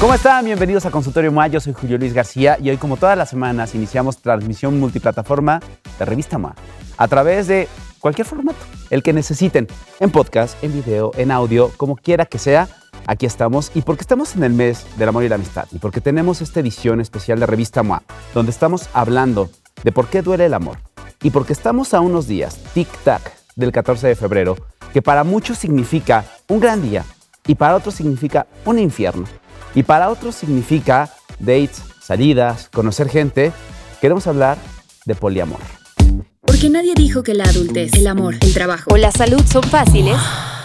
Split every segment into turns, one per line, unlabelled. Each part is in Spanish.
¿Cómo están? Bienvenidos a Consultorio MOA. Yo soy Julio Luis García y hoy, como todas las semanas, iniciamos transmisión multiplataforma de Revista MOA a través de cualquier formato, el que necesiten, en podcast, en video, en audio, como quiera que sea. Aquí estamos y porque estamos en el mes del amor y la amistad y porque tenemos esta edición especial de Revista MOA, donde estamos hablando de por qué duele el amor y porque estamos a unos días, tic-tac, del 14 de febrero, que para muchos significa un gran día y para otros significa un infierno y para otros significa dates, salidas, conocer gente. Queremos hablar de poliamor.
Porque nadie dijo que la adultez, el amor, el trabajo
o la salud son fáciles.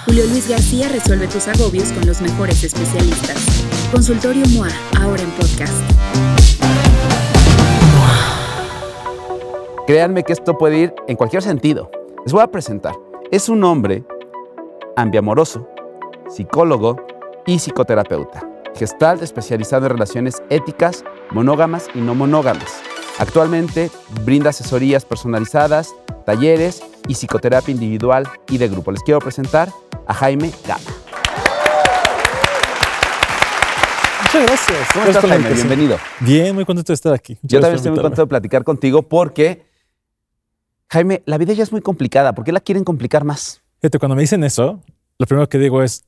Julio Luis García resuelve tus agobios con los mejores especialistas. Consultorio MOA, ahora en podcast.
Créanme que esto puede ir en cualquier sentido. Les voy a presentar. Es un hombre ambiamoroso, psicólogo y psicoterapeuta. Gestalt especializado en relaciones éticas, monógamas y no monógamas. Actualmente brinda asesorías personalizadas, talleres y psicoterapia individual y de grupo. Les quiero presentar a Jaime Gama.
Muchas gracias.
¿Cómo estás, Jaime? Bienvenido.
Bien, muy contento de estar aquí. Muchas
Yo también estoy muy contento de platicar contigo porque, Jaime, la vida ya es muy complicada. ¿Por qué la quieren complicar más?
Fíjate, cuando me dicen eso, lo primero que digo es,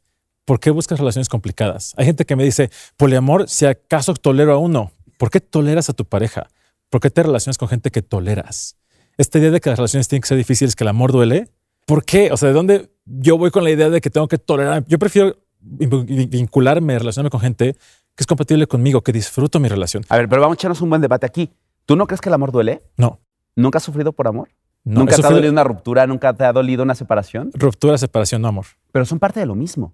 ¿por qué buscas relaciones complicadas? Hay gente que me dice, poliamor, si acaso tolero a uno, ¿por qué toleras a tu pareja? ¿Por qué te relacionas con gente que toleras? Esta idea de que las relaciones tienen que ser difíciles, que el amor duele, ¿por qué? O sea, ¿de dónde yo voy con la idea de que tengo que tolerar? Yo prefiero vin- vincularme, relacionarme con gente que es compatible conmigo, que disfruto mi relación.
A ver, pero vamos a echarnos un buen debate aquí. ¿Tú no crees que el amor duele?
No,
¿Nunca has sufrido por amor?
no.
¿Nunca te ha dolido una ruptura? ¿Nunca te ha dolido una separación?
ruptura, separación, no amor.
Pero son parte de lo mismo.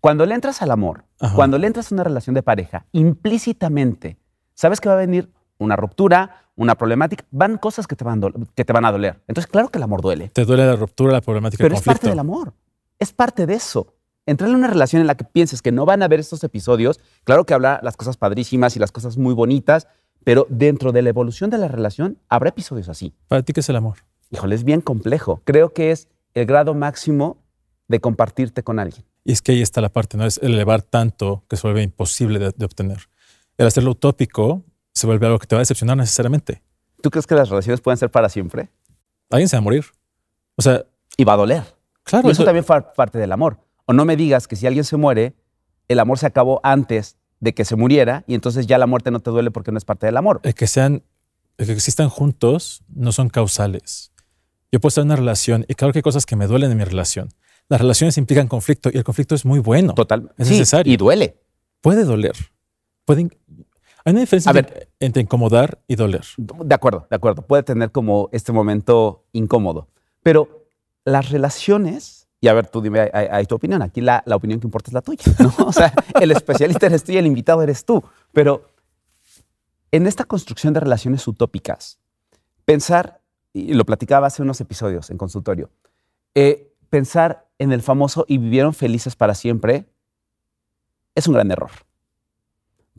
Cuando le entras al amor,
Ajá.
cuando le entras a una relación de pareja, implícitamente sabes que va a venir una ruptura, una problemática, van cosas que te van, do- que te van a doler. Entonces, claro que el amor duele,
Te duele la ruptura, la problemática,
pero
el
es parte del amor. Es parte de eso. Entrar en una relación en la que pienses que no van a haber estos episodios, claro que habla las cosas padrísimas y las cosas muy bonitas, pero dentro de la evolución de la relación habrá episodios así.
Para ti, ¿qué es el amor?
Híjole, es bien complejo. Creo que es el grado máximo de compartirte con alguien.
Y es que ahí está la parte, ¿no? Es elevar tanto que se vuelve imposible de, de obtener. El hacerlo utópico se vuelve algo que te va a decepcionar necesariamente.
¿Tú crees que las relaciones pueden ser para siempre?
Alguien se va a morir. O sea,
Y va a doler.
claro,
Y eso
eso-
también fue parte del amor. O no me digas que si alguien se muere, el amor se acabó antes de que se muriera y entonces ya la muerte no te duele porque no es parte del amor.
el que sean, el que existan juntos no son causales. Yo puedo estar en una relación y claro que hay cosas que me duelen en mi relación. Las relaciones implican conflicto y el conflicto es muy bueno.
Total.
Es
Sí,
necesario.
Y duele.
Puede doler. Puede in- hay una diferencia entre, entre incomodar y doler.
De acuerdo, de acuerdo. Puede tener como este momento incómodo. Pero las relaciones, y a ver, tú dime hay, hay tu opinión. Aquí la, la opinión que importa es la tuya. ¿no? O sea, el especialista eres tú y el invitado eres tú. Pero en esta construcción de relaciones utópicas, pensar, y lo platicaba hace unos episodios en consultorio, eh, pensar en el famoso y vivieron felices para siempre es un gran error.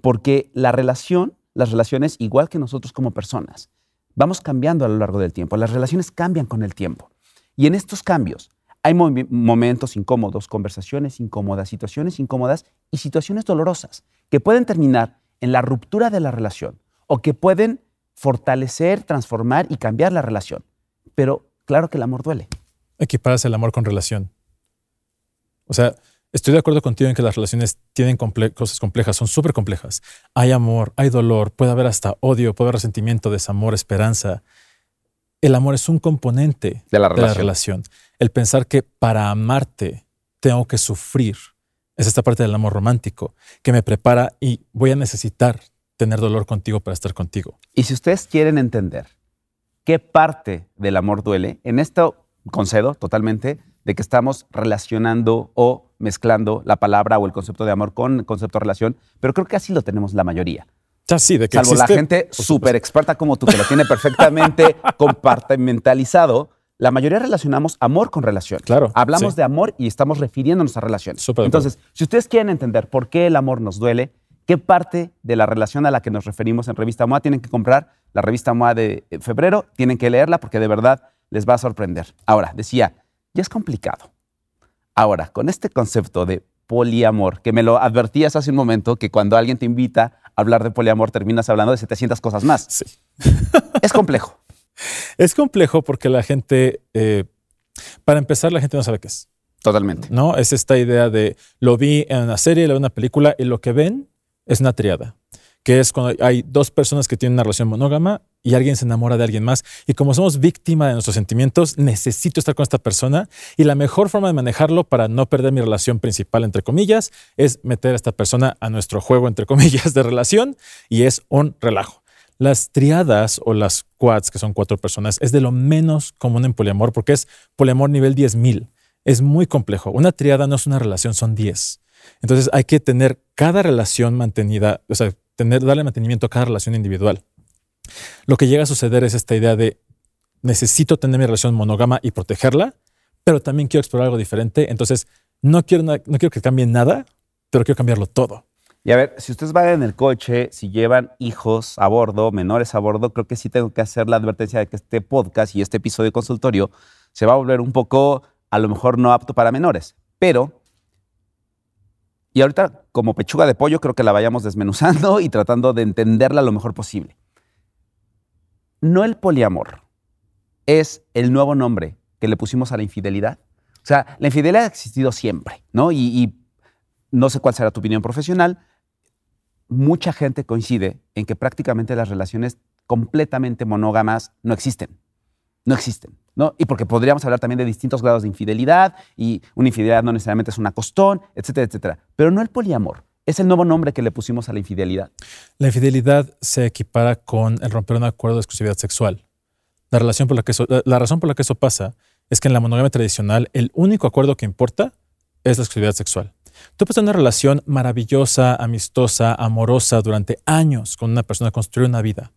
Porque la relación, las relaciones, igual que nosotros como personas, vamos cambiando a lo largo del tiempo. Las relaciones cambian con el tiempo. Y en estos cambios hay momentos incómodos, conversaciones incómodas, situaciones incómodas y situaciones dolorosas que pueden terminar en la ruptura de la relación o que pueden fortalecer, transformar y cambiar la relación. Pero claro que el amor duele.
equiparas el amor con relación. O sea, estoy de acuerdo contigo en que las relaciones tienen comple- cosas complejas, son súper complejas. Hay amor, hay dolor, puede haber hasta odio, puede haber resentimiento, desamor, esperanza. El amor es un componente
De la
de la
relación.
relación. El pensar que para amarte tengo que sufrir es esta parte del amor romántico que me prepara y voy a necesitar tener dolor contigo para estar contigo.
Y si ustedes quieren entender qué parte del amor duele, en esto concedo totalmente de que estamos relacionando o mezclando la palabra o el concepto de amor con el concepto de relación, pero creo que así lo tenemos la mayoría.
Ya sí, de que
Salvo la
existe,
gente
por supuesto.
súper experta como tú, que lo tiene perfectamente compartimentalizado, la mayoría relacionamos amor con relación.
Claro,
Hablamos
sí.
de amor y estamos refiriéndonos a relaciones.
Súper.
Entonces, si ustedes quieren entender por qué el amor nos duele, qué parte de la relación a la que nos referimos en Revista MOA tienen que comprar la revista MOA de eh, febrero, tienen que leerla porque de verdad les va a sorprender. Ahora, decía, ya es complicado. Ahora, con este concepto de poliamor, que me lo advertías hace un momento, que cuando alguien te invita a hablar de poliamor terminas hablando de 700 cosas más.
Sí.
Es complejo.
Es complejo porque la gente, eh, para empezar, la gente no sabe qué es.
Totalmente.
¿no? Es esta idea de lo vi en una serie, lo vi en una película y lo que ven es una triada, que es cuando hay dos personas que tienen una relación monógama y alguien se enamora de alguien más. Y como somos víctima de nuestros sentimientos, necesito estar con esta persona y la mejor forma de manejarlo para no perder mi relación principal, entre comillas, es meter a esta persona a nuestro juego, entre comillas, de relación y es un relajo. Las triadas o las quads, que son cuatro personas, es de lo menos común en poliamor porque es poliamor nivel 10.000 es muy complejo. Una triada no es una relación, son 10. Entonces hay que tener cada relación mantenida, o sea, darle mantenimiento a cada relación individual. Lo que llega a suceder es esta idea de necesito tener mi relación monógama y protegerla, pero también quiero explorar algo diferente. Entonces, no quiero, no quiero que cambie nada, pero quiero cambiarlo todo.
Y a ver, si ustedes van en el coche, si llevan hijos a bordo, menores a bordo, creo que sí tengo que hacer la advertencia de que este podcast y este episodio de consultorio se va a volver un poco a lo mejor no apto para menores, pero, y ahorita como pechuga de pollo creo que la vayamos desmenuzando y tratando de entenderla lo mejor posible. No el poliamor es el nuevo nombre que le pusimos a la infidelidad. O sea, la infidelidad ha existido siempre, ¿no? Y, y no sé cuál será tu opinión profesional. Mucha gente coincide en que prácticamente las relaciones completamente monógamas no existen. No existen. Y porque podríamos hablar también de distintos grados de infidelidad y una infidelidad no necesariamente es una costón, etcétera, etcétera. Pero no el poliamor. Es el nuevo nombre que le pusimos a la infidelidad.
La infidelidad se equipara con el romper un acuerdo de exclusividad sexual. La, relación por la, que la razón por la que eso pasa es que en la monogamia tradicional el único acuerdo que importa es la exclusividad sexual. Tú puedes tener una relación maravillosa, amistosa, amorosa durante años con una persona, construir una vida.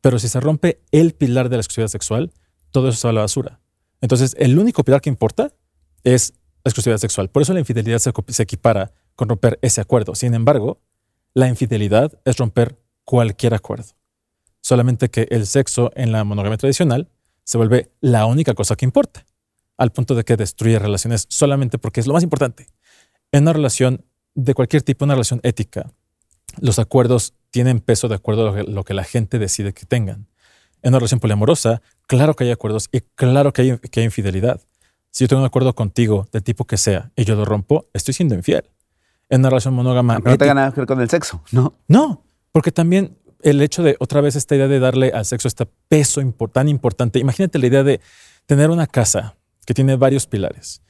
Pero si se rompe el pilar de la exclusividad sexual, todo eso se a la basura. Entonces, el único pilar que importa es la exclusividad sexual. Por eso la infidelidad se, equipara con romper ese acuerdo. Sin embargo, la infidelidad es romper cualquier acuerdo. Solamente que el sexo en la monogamia tradicional se vuelve la única cosa que importa, al punto de que destruye relaciones solamente porque es lo más importante. En una relación de cualquier tipo, una relación ética, los acuerdos tienen peso de acuerdo a lo que la gente decide que tengan. En una relación poliamorosa, claro que hay acuerdos y claro que hay, que hay infidelidad. Si yo tengo un acuerdo contigo del tipo que sea y yo lo rompo, estoy siendo infiel. En una relación monógama.
Pero no tenga nada que ver con el sexo, ¿no?
No, porque también el hecho de, otra vez, esta idea de darle al sexo este peso tan importante. Imagínate la idea de tener una casa que tiene varios pilares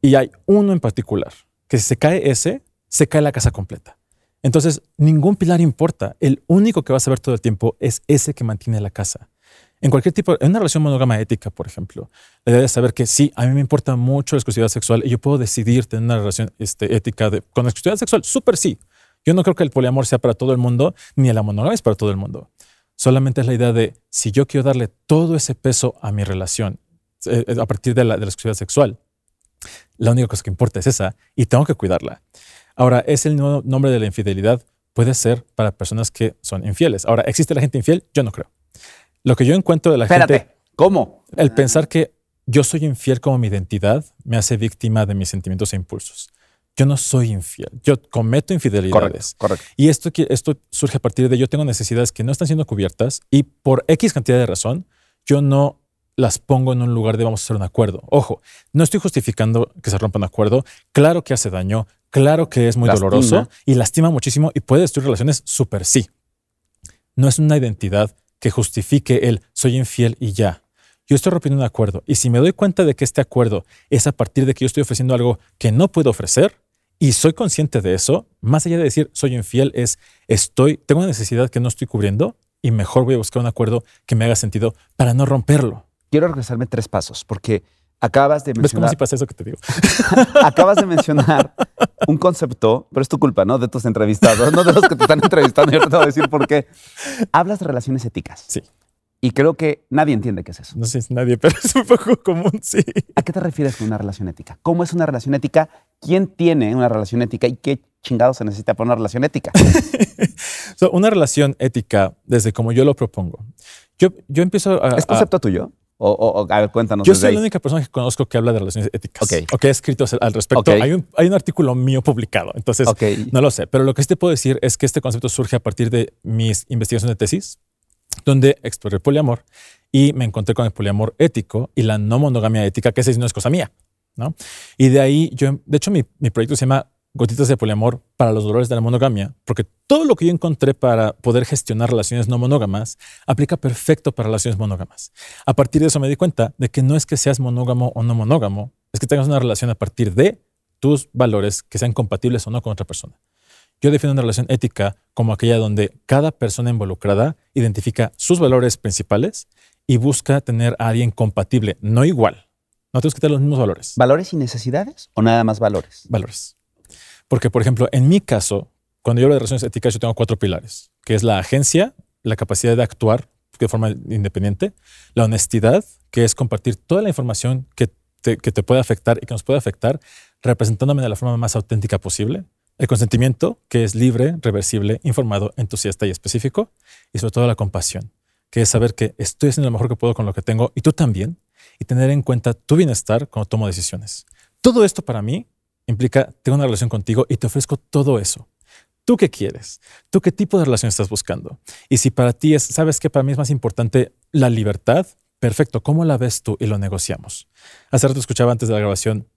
y hay uno en particular que si se cae ese, se cae la casa completa. Entonces, ningún pilar importa. El único que vas a ver todo el tiempo es ese que mantiene la casa. En cualquier tipo, en una relación monógama ética, por ejemplo, la idea de saber que sí, a mí me importa mucho la exclusividad sexual y yo puedo decidir tener una relación este, ética con la exclusividad sexual, súper sí. Yo no creo que el poliamor sea para todo el mundo, ni la monogamia es para todo el mundo. Solamente es la idea de si yo quiero darle todo ese peso a mi relación eh, a partir de la, de exclusividad sexual, la única cosa que importa es esa y tengo que cuidarla. Ahora, ¿es el nombre de la infidelidad? Puede ser para personas que son infieles. Ahora, ¿existe la gente infiel? Yo no creo. Lo que yo encuentro de la
Espérate, ¿cómo?
El pensar que yo soy infiel como mi identidad me hace víctima de mis sentimientos e impulsos. Yo no soy infiel, yo cometo infidelidades.
Correcto,
Y esto, esto surge a partir de yo tengo necesidades que no están siendo cubiertas y por X cantidad de razón, yo no las pongo en un lugar de vamos a hacer un acuerdo. Ojo, no estoy justificando que se rompa un acuerdo. Claro que hace daño, claro que es muy doloroso y lastima muchísimo y puede destruir relaciones súper sí. No es una identidad que justifique el soy infiel y ya. Yo estoy rompiendo un acuerdo y si me doy cuenta de que este acuerdo es a partir de que yo estoy ofreciendo algo que no puedo ofrecer y soy consciente de eso, más allá de decir soy infiel es estoy tengo una necesidad que no estoy cubriendo y mejor voy a buscar un acuerdo que me haga sentido para no romperlo.
Quiero regresarme tres pasos porque acabas de mencionar.
¿Ves cómo si pasa eso que te digo?
acabas de mencionar un concepto, pero es tu culpa, ¿no? De tus entrevistados, no de los que te están entrevistando. Yo te voy a decir por qué. Hablas de relaciones éticas.
Sí.
Y creo que nadie entiende qué es eso.
No sé si nadie, pero es un poco común, sí.
¿A qué te refieres con una relación ética? ¿Cómo es una relación ética? ¿Quién tiene una relación ética y qué chingado se necesita para una relación ética?
una relación ética, desde como yo lo propongo. Yo, yo empiezo a...
¿Es concepto tuyo? O, o- o- a ver, cuéntanos.
Yo soy
ahí.
la única persona que conozco que habla de relaciones éticas. O que ha escrito al respecto.
Ok.
Hay, un, hay un artículo mío publicado. Entonces, no lo sé. Pero lo que sí te puedo decir es que este concepto surge a partir de mis investigaciones de tesis, donde exploré el poliamor y me encontré con el poliamor ético y la no monogamia ética, que esa no es cosa mía. ¿no? Y de ahí, yo, de hecho, mi, mi proyecto se llama Gotitas de Poliamor para los dolores de la monogamia, porque todo lo que yo encontré para poder gestionar relaciones no monógamas aplica perfecto para relaciones monógamas. A partir de eso me di cuenta de que no es que seas monógamo o no monógamo, es que tengas una relación a partir de tus valores que sean compatibles o no con otra persona. Yo defino una relación ética como aquella donde cada persona involucrada identifica sus valores principales y busca tener a alguien compatible, no igual. No tenemos que tener los mismos valores.
¿Valores y necesidades o nada más valores?
valores. Porque, por ejemplo, en mi caso, cuando yo hablo de relaciones éticas, yo tengo cuatro pilares, que es la agencia, la capacidad de actuar de forma independiente, la honestidad, que es compartir toda la información que te, que te puede afectar y que nos puede afectar, representándome de la forma más auténtica posible, el consentimiento, que es libre, reversible, informado, entusiasta y específico, y sobre todo la compasión, que es saber que estoy haciendo lo mejor que puedo con lo que tengo y tú también, y tener en cuenta tu bienestar cuando tomo decisiones. Todo esto para mí implica, tengo una relación contigo y te ofrezco todo eso. ¿Tú qué quieres? ¿Tú qué tipo de relación estás buscando? Y si para ti es, sabes que para mí es más importante la libertad, perfecto, ¿cómo la ves tú? Y lo negociamos. Hace rato escuchaba antes de la grabación,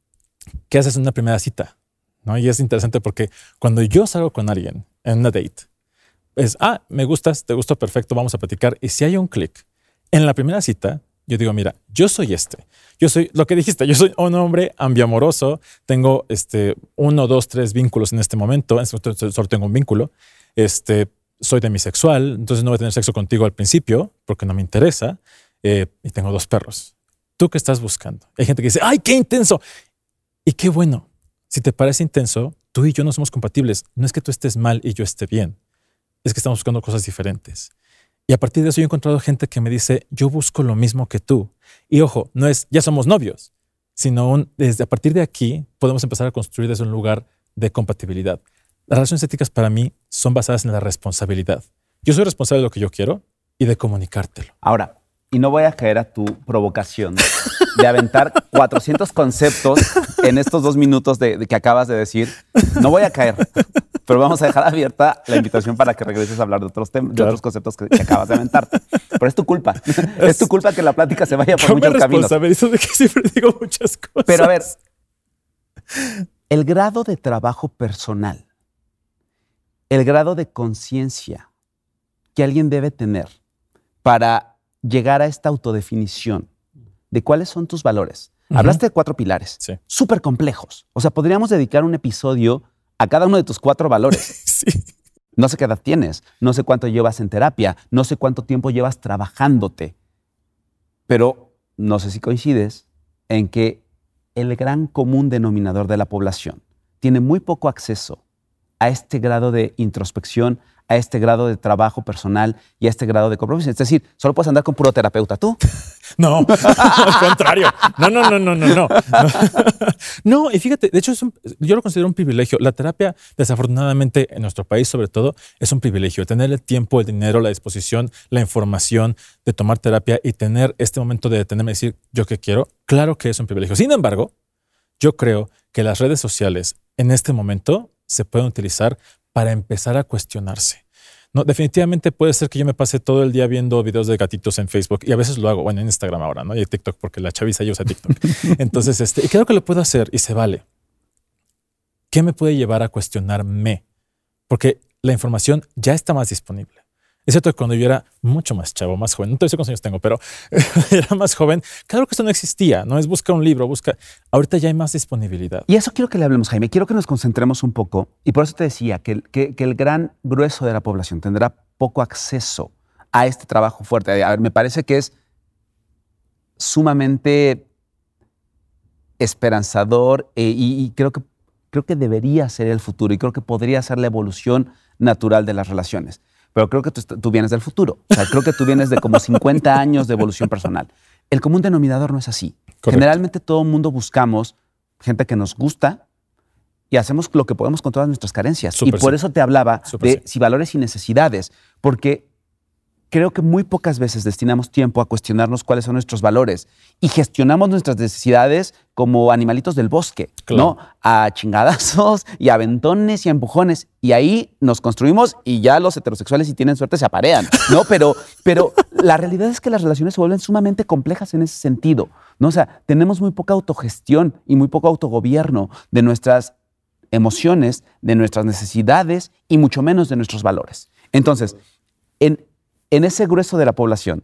¿qué haces en una primera cita? ¿No? Y es interesante porque cuando yo salgo con alguien en una date, es, ah, me gustas, te gusto, perfecto, vamos a platicar. Y si hay un clic, en la primera cita, yo digo, mira, yo soy este. Yo soy lo que dijiste, yo soy un hombre ambiamoroso, tengo este uno, dos, tres vínculos en este momento, en este momento solo tengo un vínculo, este, soy demisexual, entonces no voy a tener sexo contigo al principio porque no me interesa eh, y tengo dos perros. ¿Tú qué estás buscando? Hay gente que dice, ¡ay, qué intenso! Y qué bueno. Si te parece intenso, tú y yo no somos compatibles. No es que tú estés mal y yo esté bien, es que estamos buscando cosas diferentes. Y a partir de eso he encontrado gente que me dice, yo busco lo mismo que tú. Y ojo, no es, ya somos novios, sino desde a partir de aquí podemos empezar a construir desde un lugar de compatibilidad. Las relaciones éticas para mí son basadas en la responsabilidad. Yo soy responsable de lo que yo quiero y de comunicártelo.
Ahora, y no voy a caer a tu provocación de aventar 400 conceptos en estos dos minutos de, de que acabas de decir. No voy a caer, pero vamos a dejar abierta la invitación para que regreses a hablar de otros temas, de otros conceptos que, que acabas de aventar. Pero es tu culpa. Es tu culpa que la plática se vaya por muchos caminos.
responsabilizo de que siempre digo muchas cosas.
Pero a ver, el grado de trabajo personal, el grado de conciencia que alguien debe tener para llegar a esta autodefinición de cuáles son tus valores. Hablaste de cuatro pilares,
Sí.
súper complejos. O sea, podríamos dedicar un episodio a cada uno de tus cuatro valores.
Sí.
No sé qué edad tienes, no sé cuánto llevas en terapia, no sé cuánto tiempo llevas trabajándote, pero no sé si coincides en que el gran común denominador de la población tiene muy poco acceso a este grado de introspección, a este grado de trabajo personal y a este grado de compromiso. Es decir, solo puedes andar con puro terapeuta tú.
No, al contrario. No, no, no, no, no, no. No, y fíjate, de hecho, yo lo considero un privilegio. La terapia, desafortunadamente, en nuestro país, sobre todo, es un privilegio. Tener el tiempo, el dinero, la disposición, la información de tomar terapia y tener este momento de detenerme y decir, yo qué quiero, claro que es un privilegio. Sin embargo, yo creo que las redes sociales en este momento se pueden utilizar para empezar a cuestionarse. No, definitivamente puede ser que yo me pase todo el día viendo videos de gatitos en Facebook y a veces lo hago, bueno, en Instagram ahora, ¿no? Y en TikTok, porque la chaviza ya usa TikTok. Entonces, este, y creo que lo puedo hacer y se vale. ¿Qué me puede llevar a cuestionarme? Porque la información ya está más disponible. Es cierto que cuando yo era mucho más chavo, más joven, no te sé cuántos años tengo, pero era más joven, claro que esto no existía, no es busca un libro, busca. Ahorita ya hay más disponibilidad.
Y eso quiero que le hablemos, Jaime. Quiero que nos concentremos un poco. Y por eso te decía que, el- gran grueso de la población tendrá poco acceso a este trabajo fuerte. A ver, me parece que es sumamente esperanzador eh, y, y creo, que, creo que debería ser el futuro y creo que podría ser la evolución natural de las relaciones. Pero creo que tú, vienes del futuro. O sea, creo que tú vienes de como 50 años de evolución personal. El común denominador no es así.
Correcto.
Generalmente todo el mundo buscamos gente que nos gusta y hacemos lo que podemos con todas nuestras carencias. Y por
sí.
eso te hablaba de
sí.
si valores y necesidades, porque creo que muy pocas veces destinamos tiempo a cuestionarnos cuáles son nuestros valores y gestionamos nuestras necesidades como animalitos del bosque, ¿no? A chingadazos y a aventones y a empujones. Y ahí nos construimos y ya los heterosexuales, si tienen suerte, se aparean, ¿no? Pero, pero la realidad es que las relaciones se vuelven sumamente complejas en ese sentido, ¿no? O sea, tenemos muy poca autogestión y muy poco autogobierno de nuestras emociones, de nuestras necesidades y mucho menos de nuestros valores. Entonces, en, en ese grueso de la población,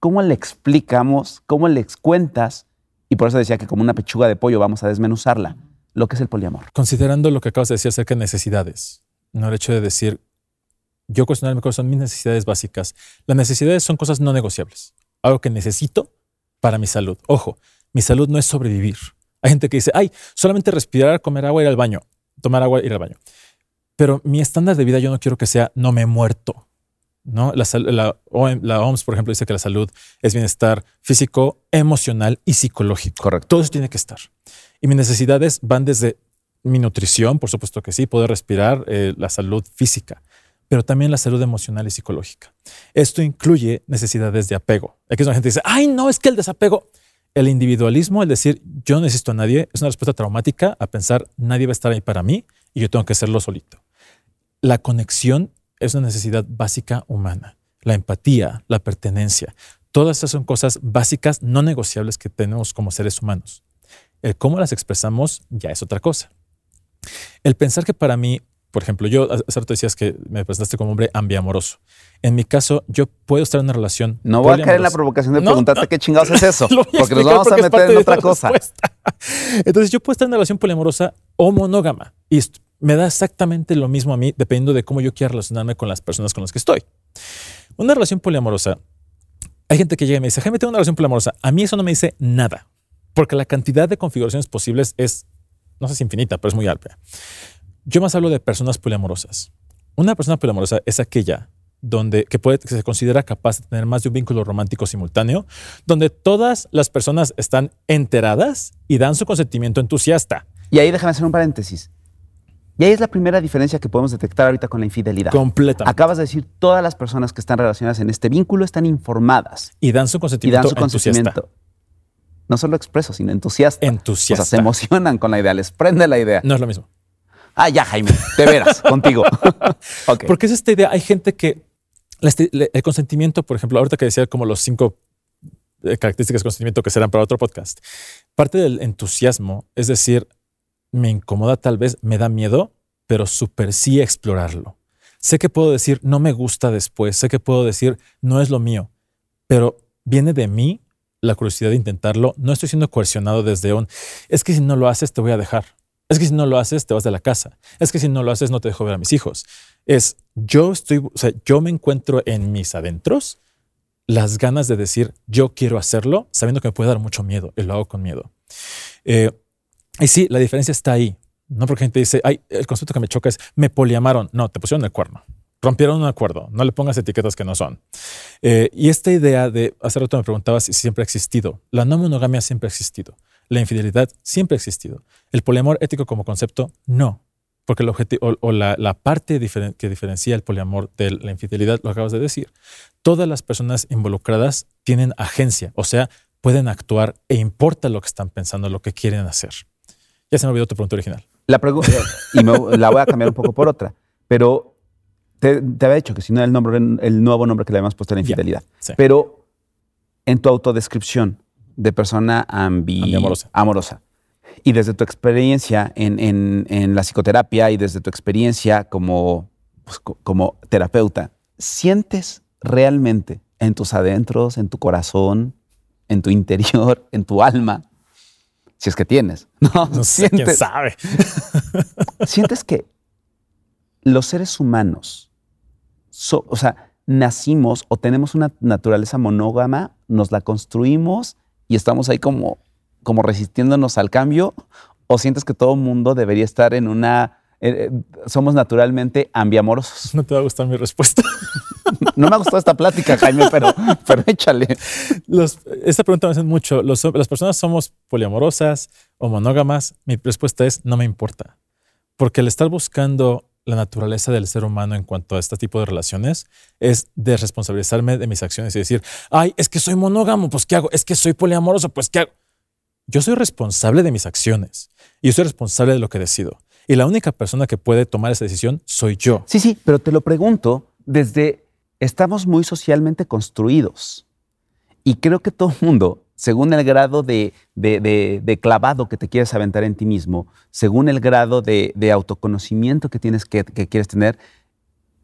¿cómo le explicamos, cómo le cuentas? Y por eso decía que como una pechuga de pollo vamos a desmenuzarla, lo que es el poliamor.
Considerando lo que acabas de decir acerca de necesidades, no el hecho de decir, yo cuestionarme cuáles son mis necesidades básicas. Las necesidades son cosas no negociables, algo que necesito para mi salud. Ojo, mi salud no es sobrevivir. Hay gente que dice, ay, solamente respirar, comer agua, ir al baño, tomar agua, ir al baño. Pero mi estándar de vida yo no quiero que sea no me he muerto. ¿No? La, la, OMS, por ejemplo, dice que la salud es bienestar físico, emocional y psicológico.
Correcto.
Todo eso tiene que estar. Y mis necesidades van desde mi nutrición, por supuesto que sí, poder respirar, eh, la salud física, pero también la salud emocional y psicológica. Esto incluye necesidades de apego. Aquí es la gente dice, ay, no, es que el desapego. El individualismo, el decir yo no necesito a nadie, es una respuesta traumática a pensar nadie va a estar ahí para mí y yo tengo que hacerlo solito. La conexión es una necesidad básica humana. La empatía, la pertenencia, todas esas son cosas básicas no negociables que tenemos como seres humanos. El cómo las expresamos ya es otra cosa. El pensar que para mí, por ejemplo, yo hace rato decías que me presentaste como hombre ambiamoroso. En mi caso, yo puedo estar en una relación.
No voy a caer en la provocación de preguntarte qué chingados es eso, porque nos vamos a meter en otra cosa.
Entonces, yo puedo estar en una relación poliamorosa o monógama y me da exactamente lo mismo a mí dependiendo de cómo yo quiera relacionarme con las personas con las que estoy. Una relación poliamorosa, hay gente que llega y me dice, Jaime, tengo una relación poliamorosa. A mí eso no me dice nada, porque la cantidad de configuraciones posibles es, no sé si infinita, pero es muy alta. Yo más hablo de personas poliamorosas. Una persona poliamorosa es aquella donde que, puede, que se considera capaz de tener más de un vínculo romántico simultáneo, donde todas las personas están enteradas y dan su consentimiento entusiasta.
Y ahí déjame hacer un paréntesis. Y ahí es la primera diferencia que podemos detectar ahorita con la infidelidad.
Completamente.
Acabas de decir, todas las personas que están relacionadas en este vínculo están informadas.
Y dan su consentimiento. Y dan su consentimiento.
No solo expreso, sino entusiasta.
Entusiasta.
O sea, se emocionan con la idea, les prende la idea.
No es lo mismo.
Ah, ya, Jaime, de veras, contigo.
Porque es esta idea, hay gente que el consentimiento, por ejemplo, ahorita que decía como los cinco eh, características de consentimiento que serán para otro podcast, parte del entusiasmo, es decir, me incomoda tal vez, me da miedo, pero super sí explorarlo. Sé que puedo decir no me gusta después, sé que puedo decir no es lo mío, pero viene de mí la curiosidad de intentarlo. No estoy siendo coercionado desde un es que si no lo haces te voy a dejar. Es que si no lo haces te vas de la casa. Es que si no lo haces no te dejo ver a mis hijos. Es yo estoy, o sea, yo me encuentro en mis adentros las ganas de decir yo quiero hacerlo, sabiendo que me puede dar mucho miedo y lo hago con miedo. Eh, y sí, la diferencia está ahí. No porque gente dice, ay, el concepto que me choca es, me poliamaron. No, te pusieron el cuerno. Rompieron un acuerdo. No le pongas etiquetas que no son. Eh, y esta idea de, hace rato me preguntabas si siempre ha existido. La no monogamia siempre ha existido. La infidelidad siempre ha existido. El poliamor ético como concepto, no. Porque el objetivo o, la, la, parte que diferencia el poliamor de la infidelidad, lo acabas de decir. Todas las personas involucradas tienen agencia, o sea, pueden actuar e importa lo que están pensando, lo que quieren hacer. Ya se me olvidó tu pregunta original.
La pregunta, y la voy a cambiar un poco por otra, pero te, había dicho que si no era el, nombre, el nuevo nombre que le habíamos puesto a la infidelidad. Pero en tu autodescripción de persona amorosa. amorosa. y desde tu experiencia en, la psicoterapia y desde tu experiencia como, pues, como terapeuta, ¿sientes realmente en tus adentros, en tu corazón, en tu interior, en tu alma, si es que tienes.
No, no sé, quién sabe.
sientes que los seres humanos, o sea, nacimos o tenemos una naturaleza monógama, nos la construimos y estamos ahí como, como resistiéndonos al cambio, o sientes que todo mundo debería estar en una eh, eh, somos naturalmente ambiamorosos.
No te va a gustar mi respuesta.
no me ha gustado esta plática, Jaime, pero, pero échale.
esta pregunta me hacen mucho. las personas somos poliamorosas o monógamas. Mi respuesta es no me importa. Porque el estar buscando la naturaleza del ser humano en cuanto a este tipo de relaciones es desresponsabilizarme de mis acciones y decir, ay, es que soy monógamo, pues ¿qué hago? Es que soy poliamoroso, pues ¿qué hago? Yo soy responsable de mis acciones y yo soy responsable de lo que decido. Y la única persona que puede tomar esa decisión soy yo.
Sí, sí, pero te lo pregunto desde, estamos muy socialmente construidos. Y creo que todo el mundo, según el grado de, clavado que te quieres aventar en ti mismo, según el grado de, autoconocimiento que tienes que, que quieres tener,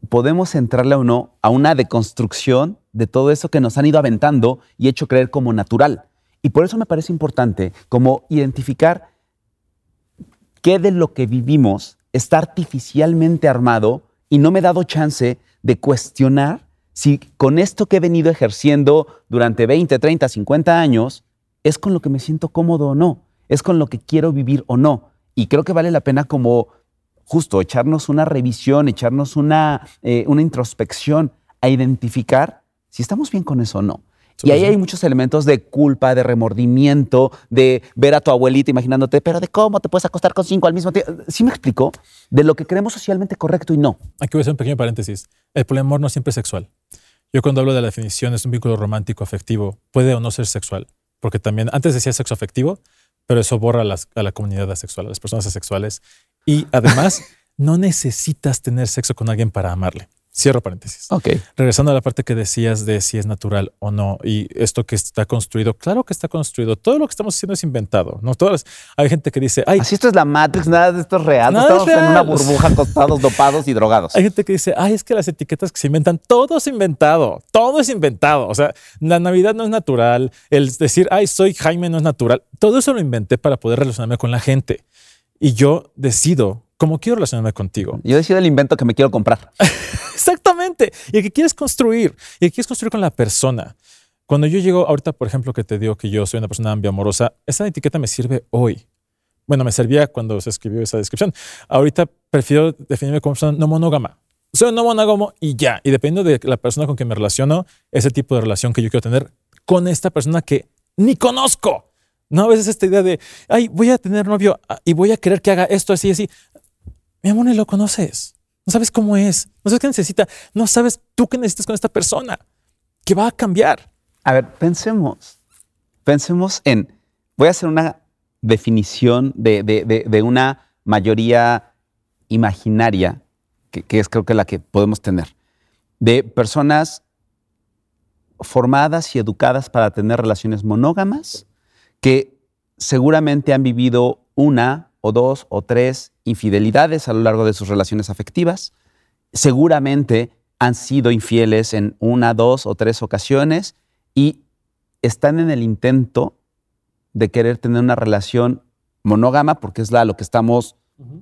podemos entrarle o no a una deconstrucción de todo eso que nos han ido aventando y hecho creer como natural. Y por eso me parece importante como identificar qué de lo que vivimos está artificialmente armado y no me he dado chance de cuestionar si con esto que he venido ejerciendo durante 20, 30, 50 años es con lo que me siento cómodo o no, es con lo que quiero vivir o no. Y creo que vale la pena como justo echarnos una revisión, echarnos una, eh, una introspección a identificar si estamos bien con eso o no. Y ahí hay muchos elementos de culpa, de remordimiento, de ver a tu abuelita imaginándote, pero de cómo te puedes acostar con cinco al mismo tiempo. ¿Sí me explico? De lo que creemos socialmente correcto y no.
Aquí voy a hacer un pequeño paréntesis. El poliamor no siempre es sexual. Yo cuando hablo de la definición es un vínculo romántico afectivo, puede o no ser sexual, porque también antes decía sexo afectivo, pero eso borra a, la comunidad asexual, a las personas asexuales. Y además, no necesitas tener sexo con alguien para amarle. Cierro paréntesis.
Ok.
Regresando a la parte que decías de si es natural o no y esto que está construido, claro que está construido. Todo lo que estamos haciendo es inventado. No todas. Hay gente que dice, ay,
así esto es la Matrix, nada de esto es real. estamos en una burbuja acostados, dopados y drogados.
Hay gente que dice, ay, es que las etiquetas que se inventan, todo es inventado. Todo es inventado. O sea, la Navidad no es natural. El decir, ay, soy Jaime no es natural. Todo eso lo inventé para poder relacionarme con la gente. Y yo decido cómo quiero relacionarme contigo.
Yo decido el invento que me quiero comprar.
Exactamente. Y el que quieres construir. Y el que quieres construir con la persona. Cuando yo llego, ahorita, por ejemplo, que te digo que yo soy una persona ambiamorosa, esa etiqueta me sirve hoy. Bueno, me servía cuando se escribió esa descripción. Ahorita prefiero definirme como persona no monógama. Soy no monógamo y ya. Y dependiendo de la persona con quien me relaciono, ese tipo de relación que yo quiero tener con esta persona que ni conozco. No, a veces esta idea de, ay, voy a tener novio ah, y voy a querer que haga esto así, así. Mi amor, ni lo conoces. No sabes cómo es. No sabes qué necesita. No sabes tú qué necesitas con esta persona. Que va a cambiar.
A ver, pensemos. Pensemos en. Voy a hacer una definición de, una mayoría imaginaria, que, que es creo que la que podemos tener, de personas formadas y educadas para tener relaciones monógamas que seguramente han vivido una o dos o tres infidelidades a lo largo de sus relaciones afectivas. Seguramente han sido infieles en una, dos o tres ocasiones y están en el intento de querer tener una relación monógama porque es la, lo que estamos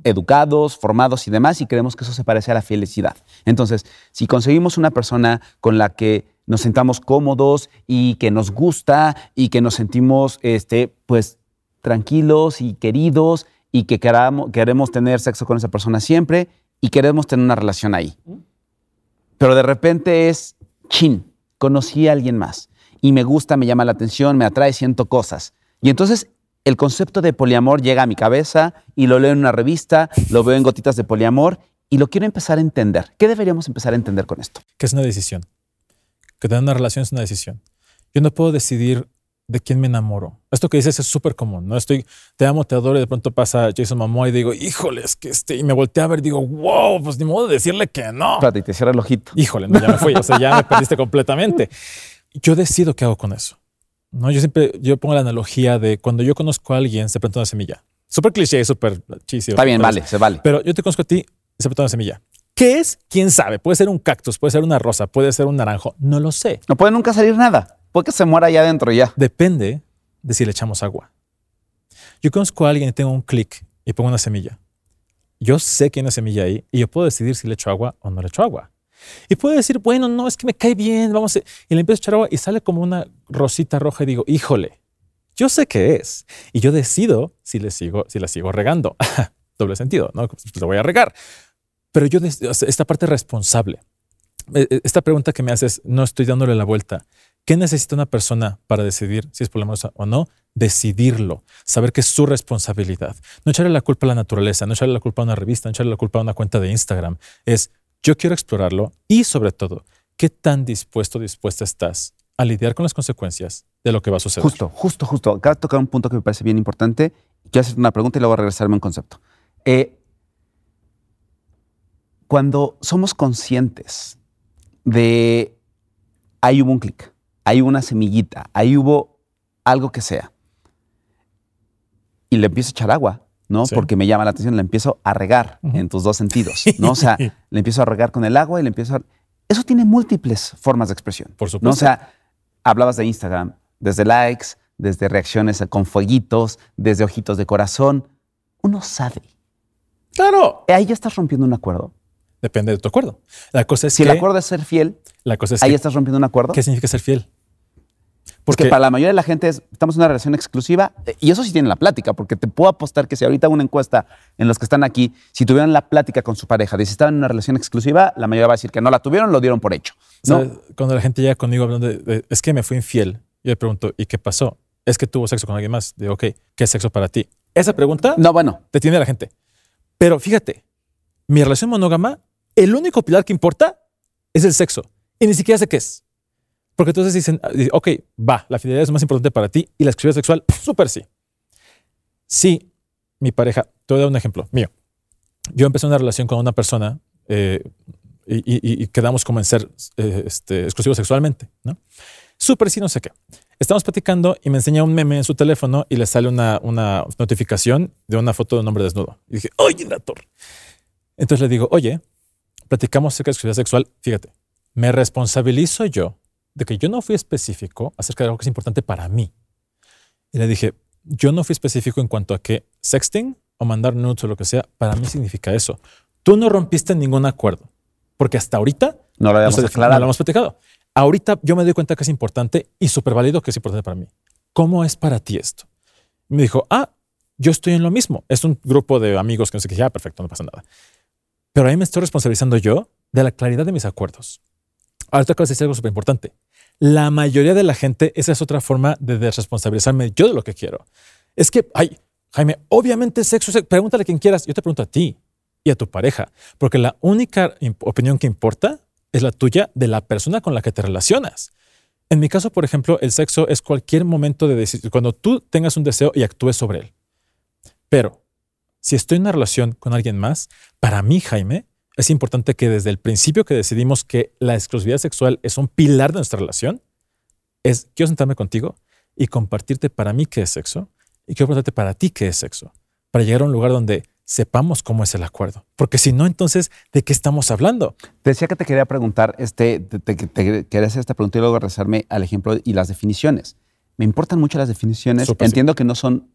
educados, formados y demás, y creemos que eso se parece a la felicidad. Entonces, si conseguimos una persona con la que nos sentamos cómodos y que nos gusta y que nos sentimos, este, pues, tranquilos y queridos y que queramos, queremos tener sexo con esa persona siempre y queremos tener una relación ahí. Pero de repente es, chin, conocí a alguien más y me gusta, me llama la atención, me atrae, siento cosas. Y entonces el concepto de poliamor llega a mi cabeza y lo leo en una revista, lo veo en gotitas de poliamor y lo quiero empezar a entender. ¿Qué deberíamos empezar a entender con esto?
Que es una decisión. Que tener una relación es una decisión. Yo no puedo decidir de quién me enamoro. Esto que dices es súper común, ¿no? Estoy, te amo, te adoro y de pronto pasa Jason Momoa y digo, híjoles, que este, y me volteé a ver, digo, wow, pues ni modo de decirle que no.
Espérate, y te cierra el ojito.
Híjole, no, ya me fui, o sea, ya me perdiste completamente. Yo decido qué hago con eso. ¿no? Yo siempre, yo pongo la analogía de cuando yo conozco a alguien, se planta una semilla. Súper cliché, súper chisio.
Está bien, vale, se vale.
Pero yo te conozco a ti, se planta una semilla. ¿Qué es? ¿Quién sabe? Puede ser un cactus, puede ser una rosa, puede ser un naranjo. No lo sé.
No puede nunca salir nada. Puede que se muera allá adentro ya.
Depende de si le echamos agua. Yo conozco a alguien y tengo un clic y pongo una semilla. Yo sé que hay una semilla ahí y yo puedo decidir si le echo agua o no le echo agua. Y puedo decir, bueno, no, es que me cae bien, vamos. A... Y le empiezo a echar agua y sale como una rosita roja y digo, híjole, yo sé qué es. Y yo decido si, le sigo, si la sigo regando. Doble sentido, ¿no? Pues lo voy a regar. Pero yo, esta parte responsable. E, e, esta pregunta que me haces, no estoy dándole la vuelta. ¿Qué necesita una persona para decidir si es poliamorosa o no? Decidirlo, saber que es su responsabilidad. No echarle la culpa a la naturaleza, no echarle la culpa a una revista, no echarle la culpa a una cuenta de Instagram. Es yo quiero explorarlo y sobre todo, ¿qué tan dispuesto o dispuesta estás a lidiar con las consecuencias de lo que va a suceder?
Justo, justo, justo. De tocar un punto que me parece bien importante. Quiero hacer una pregunta y luego regresarme a un concepto. Eh, cuando somos conscientes de ahí hubo un clic, ahí hubo una semillita, ahí hubo algo que sea, y le empiezo a echar agua, ¿no?
Sí.
Porque me llama la atención, le empiezo a regar en tus dos sentidos, ¿no? O sea, le empiezo a regar con el agua y le empiezo a... Eso tiene múltiples formas de expresión.
Por
¿no?
supuesto.
O sea, hablabas de Instagram, desde likes, desde reacciones con fueguitos, desde ojitos de corazón. Uno sabe.
claro.
Ahí ya estás rompiendo un acuerdo.
Depende de tu acuerdo. La cosa es
Si
que,
el acuerdo es ser fiel,
la cosa es
ahí
que-
estás rompiendo un acuerdo.
¿qué significa ser fiel?
Porque para la mayoría de la gente es, estamos en una relación exclusiva, y eso sí tiene la plática, porque te puedo apostar que si ahorita una encuesta en los que están aquí, si tuvieran la plática con su pareja de si estaban en una relación exclusiva, la mayoría va a decir que no la tuvieron, lo dieron por hecho. ¿no?
Cuando la gente llega conmigo hablando de, de, es que me fui infiel, yo le pregunto, ¿y qué pasó? Es que tuvo sexo con alguien más. Digo, ok, ¿qué es sexo para ti? Esa pregunta
No, bueno,
te tiene a la gente. Pero fíjate, mi relación monógama, el único pilar que importa es el sexo. Y ni siquiera sé qué es. Porque entonces dicen, ah, ok, va, la fidelidad es más importante para ti y la exclusividad sexual, súper sí. Sí, mi pareja, te voy a dar un ejemplo mío. Yo empecé una relación con una persona eh, y, quedamos como en ser eh, este, exclusivos sexualmente, ¿no? Súper sí, no sé qué. Estamos platicando y me enseña un meme en su teléfono y le sale una, una notificación de una foto de un hombre desnudo. Y dije, oye, la. Entonces le digo, oye, platicamos acerca de exclusividad sexual. Fíjate, me responsabilizo yo de que yo no fui específico acerca de algo que es importante para mí. Y le dije, yo no fui específico en cuanto a que sexting o mandar nudes o lo que sea, para mí significa eso. Tú no rompiste ningún acuerdo, porque hasta ahorita
no lo
no,
habíamos
se no
aclarado.
lo hemos platicado. Ahorita yo me doy cuenta que es importante y súper válido que es importante para mí. ¿Cómo es para ti esto? Me dijo, ah, yo estoy en lo mismo. Es un grupo de amigos que no sé qué, ya, perfecto, no pasa nada. Pero ahí me estoy responsabilizando yo de la claridad de mis acuerdos. Ahora te acabas de decir algo súper importante. La mayoría de la gente, esa es otra forma de desresponsabilizarme yo de lo que quiero. Es que, ay, Jaime, obviamente sexo, sexo, pregúntale a quien quieras. Yo te pregunto a ti y a tu pareja, porque la única opinión que importa es la tuya de la persona con la que te relacionas. En mi caso, por ejemplo, el sexo es cualquier momento de decisión, cuando tú tengas un deseo y actúes sobre él. Pero si estoy en una relación con alguien más, para mí, Jaime, es importante que desde el principio que decidimos que la exclusividad sexual es un pilar de nuestra relación, es quiero sentarme contigo y compartirte para mí qué es sexo y quiero preguntarte para ti qué es sexo, para llegar a un lugar donde sepamos cómo es el acuerdo. Porque si no, entonces, ¿de qué estamos hablando?
Decía que te quería preguntar, este, te, te- te quería hacer esta pregunta y luego regresarme al ejemplo y las definiciones. Me importan mucho las definiciones.
Súper, sí.
Entiendo que no son,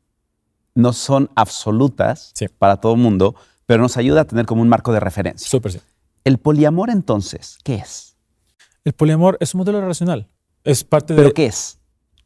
no son absolutas
Sí.
para todo el mundo, pero nos ayuda a tener como un marco de referencia.
Súper sí.
El poliamor, entonces, ¿qué es?
El poliamor es un modelo relacional. Es parte
¿Pero
de...
qué es?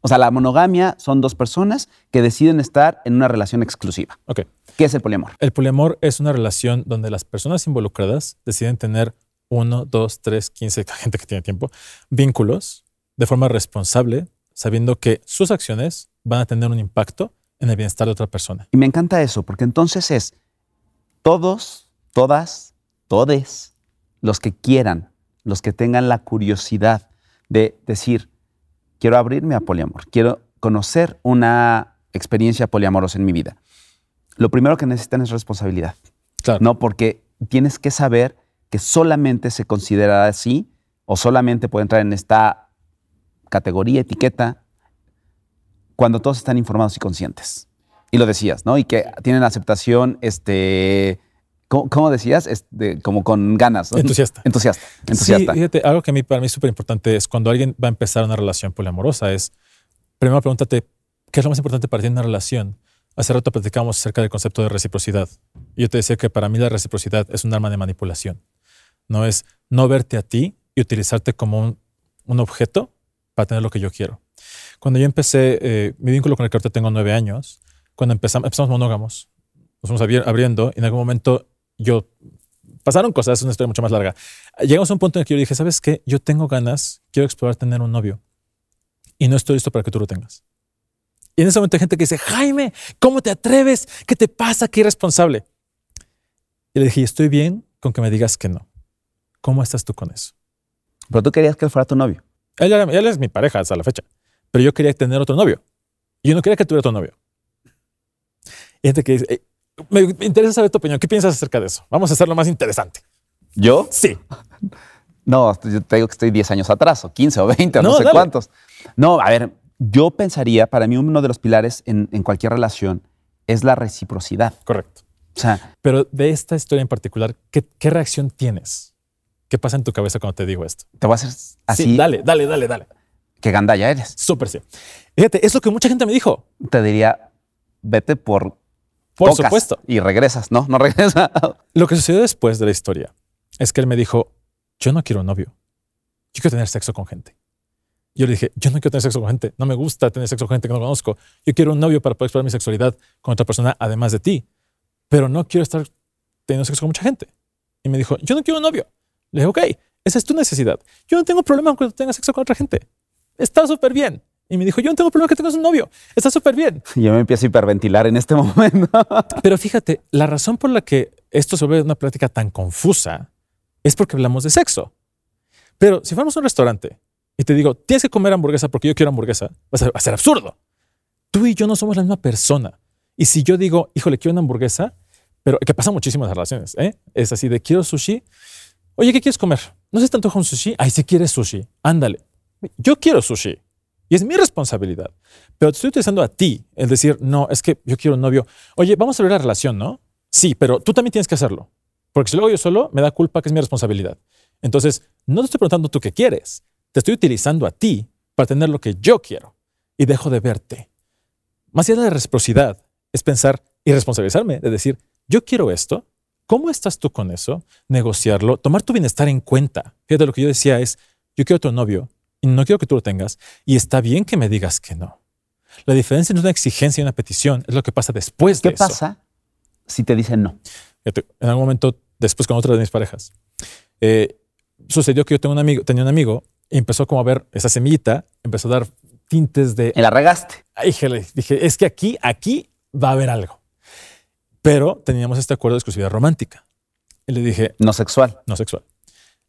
O sea, la monogamia son dos personas que deciden estar en una relación exclusiva.
Ok.
¿Qué es el poliamor?
El poliamor es una relación donde las personas involucradas deciden tener uno, dos, tres, quince, gente que tiene tiempo, vínculos de forma responsable, sabiendo que sus acciones van a tener un impacto en el bienestar de otra persona.
Y me encanta eso, porque entonces es todos, todas, todes, los que quieran, los que tengan la curiosidad de decir, quiero abrirme a poliamor, quiero conocer una experiencia poliamorosa en mi vida. Lo primero que necesitan es responsabilidad,
Claro.
¿no? Porque tienes que saber que solamente se considera así o solamente puede entrar en esta categoría, etiqueta, cuando todos están informados y conscientes. Y lo decías, ¿no? Y que tienen aceptación, este, ¿cómo, cómo decías? Este, como con ganas. ¿no?
Entusiasta.
Entusiasta.
Sí,
Entusiasta.
fíjate, algo que a mí para mí es súper importante es cuando alguien va a empezar una relación poliamorosa es, primero pregúntate, ¿qué es lo más importante para ti en una relación? Hace rato platicábamos acerca del concepto de reciprocidad. Y yo te decía que para mí la reciprocidad es un arma de manipulación. No es no verte a ti y utilizarte como un, un objeto para tener lo que yo quiero. Cuando yo empecé, eh, mi vínculo con el que ahorita tengo nueve años, cuando empezamos, empezamos monógamos, nos fuimos abri- abriendo y en algún momento yo, pasaron cosas, es una historia mucho más larga. Llegamos a un punto en el que yo dije, ¿sabes qué? Yo tengo ganas, quiero explorar tener un novio. y no estoy listo para que tú lo tengas. Y en ese momento hay gente que dice, Jaime, ¿cómo te atreves? ¿Qué te pasa? ¿Qué irresponsable? Y le dije, estoy bien con que me digas que no. ¿Cómo estás tú con eso?
Pero tú querías que él fuera tu novio.
Él, era- él es mi pareja hasta la fecha, pero yo quería tener otro novio. Yo no quería que tuviera otro novio. Y gente que dice, "Eh, me me interesa saber tu opinión. ¿Qué piensas acerca de eso? Vamos a hacerlo más interesante.
¿Yo?
Sí.
No, yo te digo que estoy 10 años atrás, o 15 o 20, o no,
No,
sé
dale.
cuántos. No, a ver, yo pensaría, para mí uno de los pilares en, en cualquier relación es la reciprocidad.
Correcto.
O sea,
Pero de esta historia en particular, ¿qué, qué reacción tienes? ¿Qué pasa en tu cabeza cuando te digo esto?
te voy a hacer así
Sí, dale, dale, dale, dale.
Que gandalla eres.
Súper sí. Fíjate, es lo que mucha gente me dijo.
Te diría, vete por
Por supuesto.
Y regresas, ¿no? No regresas.
Lo que sucedió después de la historia es que él me dijo, yo no quiero un novio. Yo quiero tener sexo con gente. Yo le dije, yo no quiero tener sexo con gente. No me gusta tener sexo con gente que no conozco. Yo quiero un novio para poder explorar mi sexualidad con otra persona además de ti. Pero no quiero estar teniendo sexo con mucha gente. Y me dijo, yo no quiero un novio. Le dije, ok, esa es tu necesidad. Yo no tengo problema con que tengas sexo con otra gente. Está súper bien. Y me dijo, yo no tengo problema que tengas un novio. Está súper bien.
Y yo me empiezo a hiperventilar en este momento.
Pero fíjate, la razón por la que esto se vuelve una plática tan confusa es porque hablamos de sexo. Pero si fuéramos a un restaurante y te digo, tienes que comer hamburguesa porque yo quiero hamburguesa, va a ser, va a ser absurdo. Tú y yo no somos la misma persona. Y si yo digo, híjole, quiero una hamburguesa, pero que pasa muchísimo en las relaciones, ¿eh? es así de quiero sushi. Oye, ¿qué quieres comer? No sé si te antoja un sushi. Ay, si quieres sushi, ándale. Yo quiero sushi y es mi responsabilidad. Pero te estoy utilizando a ti el decir, no, es que yo quiero un novio. Oye, vamos a ver la relación, ¿no? Sí, pero tú también tienes que hacerlo. Porque si lo hago yo solo, me da culpa que es mi responsabilidad. Entonces, no te estoy preguntando tú qué quieres. Te estoy utilizando a ti para tener lo que yo quiero. Y dejo de verte. Más allá de la reciprocidad, es pensar y responsabilizarme de decir, yo quiero esto. ¿Cómo estás tú con eso? Negociarlo, tomar tu bienestar en cuenta. Fíjate, lo que yo decía es, yo quiero otro novio y no quiero que tú lo tengas. Y está bien que me digas que no. La diferencia entre una exigencia y una petición es lo que pasa después
¿Qué
de eso.
pasa si te dicen no?
En algún momento, después con otra de mis parejas, eh, sucedió que yo tengo un amigo, tenía un amigo y empezó como a ver esa semillita, empezó a dar tintes de,
Y la regaste.
Ay, dije, es que aquí, aquí va a haber algo. Pero teníamos este acuerdo de exclusividad romántica. Y le dije,
No sexual.
no sexual.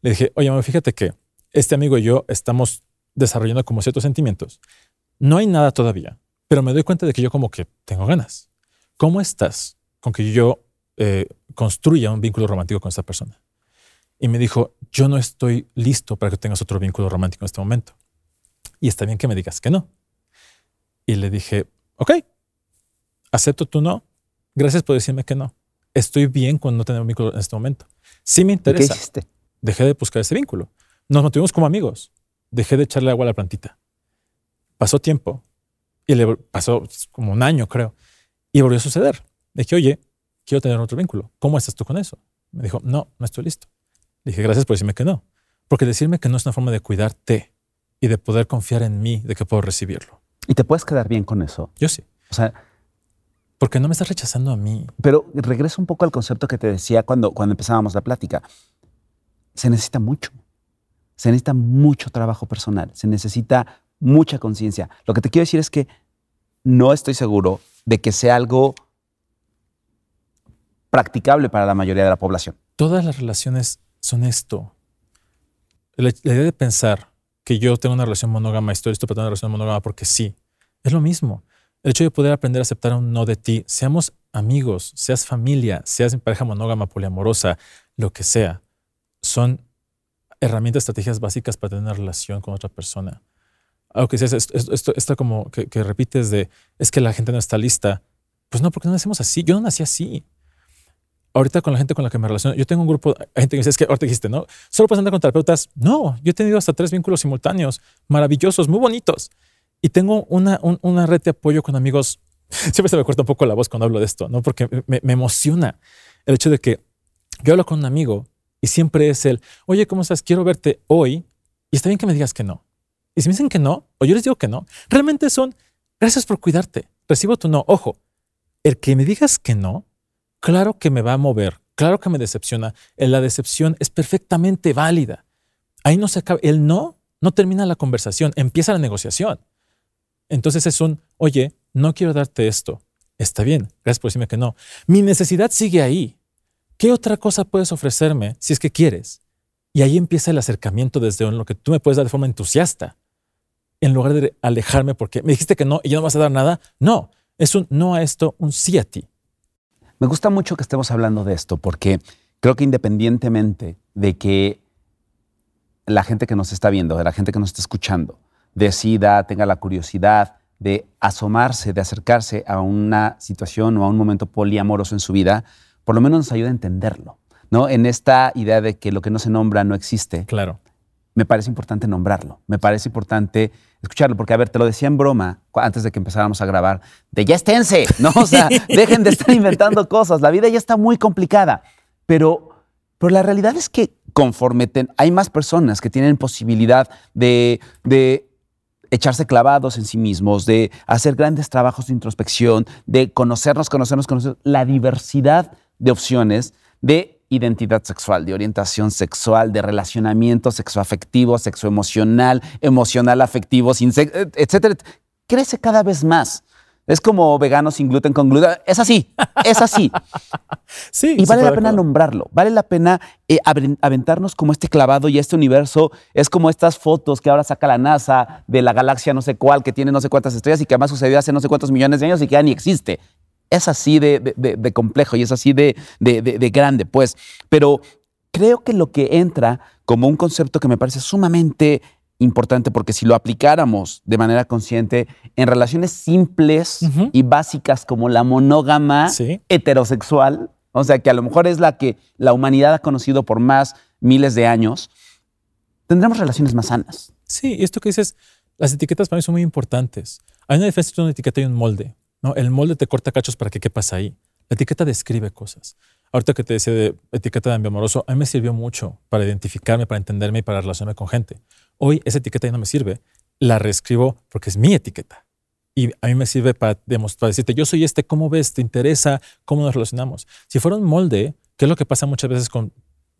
Le dije, oye, mami, fíjate que este amigo y yo estamos desarrollando como ciertos sentimientos. No hay nada todavía, pero me doy cuenta de que yo como que tengo ganas. ¿Cómo estás con que yo eh, construya un vínculo romántico con esta persona? Y me dijo, yo no estoy listo para que tengas otro vínculo romántico en este momento. Y está bien que me digas que no. Y le dije, ok, acepto tu no. Gracias por decirme que no. Estoy bien con no tener un vínculo en este momento. Sí me
¿Y ¿Qué
interesa
hiciste?
dejé de buscar ese vínculo. Nos mantuvimos como amigos. Dejé de echarle agua a la plantita. Pasó tiempo y le pasó como un año, creo, y volvió a suceder. Dije, oye, quiero tener otro vínculo. ¿Cómo estás tú con eso? Me dijo, no, no estoy listo. Dije, gracias por decirme que no. Porque decirme que no es una forma de cuidarte y de poder confiar en mí de que puedo recibirlo.
Y te puedes quedar bien con eso.
Yo sí.
O sea,
Porque no me estás rechazando a mí.
pero regreso un poco al concepto que te decía cuando, cuando empezábamos la plática. Se necesita mucho. Se necesita mucho trabajo personal. Se necesita mucha conciencia. Lo que te quiero decir es que no estoy seguro de que sea algo practicable para la mayoría de la población.
Todas las relaciones son esto. La, idea de pensar que yo tengo una relación monógama y estoy tener una relación monógama porque sí, es lo mismo. El hecho de poder aprender a aceptar un no de ti, seamos amigos, seas familia, seas pareja monógama, poliamorosa, lo que sea, son herramientas, estrategias básicas para tener una relación con otra persona. Algo que dices, esto, esto, como que, repites de, es que la gente no está lista. Pues no, porque no nacemos así. Yo no nací así ahorita con la gente con la que me relaciono, yo tengo un grupo, hay gente que dice, es que ahorita dijiste, ¿no? Solo puedes andar con terapeutas. No, yo he tenido hasta tres vínculos simultáneos, maravillosos, muy bonitos. Y tengo una, un, una red de apoyo con amigos. Siempre se me corta un poco la voz cuando hablo de esto, ¿no? Porque me emociona el hecho de que yo hablo con un amigo y siempre es el, oye, ¿cómo estás? Quiero verte hoy. Y está bien que me digas que no. Y si me dicen que no, o yo les digo que no, realmente son, gracias por cuidarte. Recibo tu no. Ojo, el que me digas que no, claro que me va a mover, claro que me decepciona. La decepción es perfectamente válida. Ahí no se acaba. El no no termina la conversación, empieza la negociación. Entonces es un, oye, no quiero darte esto. Está bien, gracias por decirme que no. Mi necesidad sigue ahí. ¿Qué otra cosa puedes ofrecerme si es que quieres? Y ahí empieza el acercamiento desde lo que tú me puedes dar de forma entusiasta. En lugar de alejarme porque me dijiste que no y ya no vas a dar nada. No, es un no a esto, un sí a ti.
Me gusta mucho que estemos hablando de esto porque creo que independientemente de que la gente que nos está viendo, de la gente que nos está escuchando, decida, tenga la curiosidad de asomarse, de acercarse a una situación o a un momento poliamoroso en su vida, por lo menos nos ayuda a entenderlo, ¿no? En esta idea de que lo que no se nombra no existe.
Claro.
Me parece importante nombrarlo, me parece importante escucharlo, porque a ver, te lo decía en broma antes de que empezáramos a grabar, de ya esténse, ¿no? O sea, dejen de estar inventando cosas, la vida ya está muy complicada, pero, pero la realidad es que conforme hay más personas que tienen posibilidad de, de echarse clavados en sí mismos, de hacer grandes trabajos de introspección, de conocernos, conocernos, conocernos, la diversidad de opciones de identidad sexual, de orientación sexual, de relacionamiento sexoafectivo, sexoemocional, emocional afectivo, etcétera, crece cada vez más. Es como vegano sin gluten con gluten. Es así, es así.
sí.
Y vale la pena nombrarlo, vale la pena eh, aventarnos como este clavado y este universo. Es como estas fotos que ahora saca la NASA de la galaxia no sé cuál, que tiene no sé cuántas estrellas y que además sucedió hace no sé cuántos millones de años y que ya ni existe. Es así de, de complejo y es así de, grande, pues. Pero creo que lo que entra como un concepto que me parece sumamente importante porque si lo aplicáramos de manera consciente en relaciones simples y básicas como la monógama heterosexual, o sea, que a lo mejor es la que la humanidad ha conocido por más miles de años, tendremos relaciones más sanas.
Sí, y esto que dices, las etiquetas para mí son muy importantes. Hay una diferencia entre una etiqueta y un molde. ¿No? El molde te corta cachos para que quepas ahí. La etiqueta describe cosas. Ahorita que te decía de etiqueta de amoroso, a mí me sirvió mucho para identificarme, para entenderme y para relacionarme con gente. Hoy esa etiqueta ya no me sirve. La reescribo porque es mi etiqueta. Y a mí me sirve para, demostrar, decirte, yo soy este, ¿cómo ves? ¿Te interesa? ¿Cómo nos relacionamos? Si fuera un molde, que es lo que pasa muchas veces con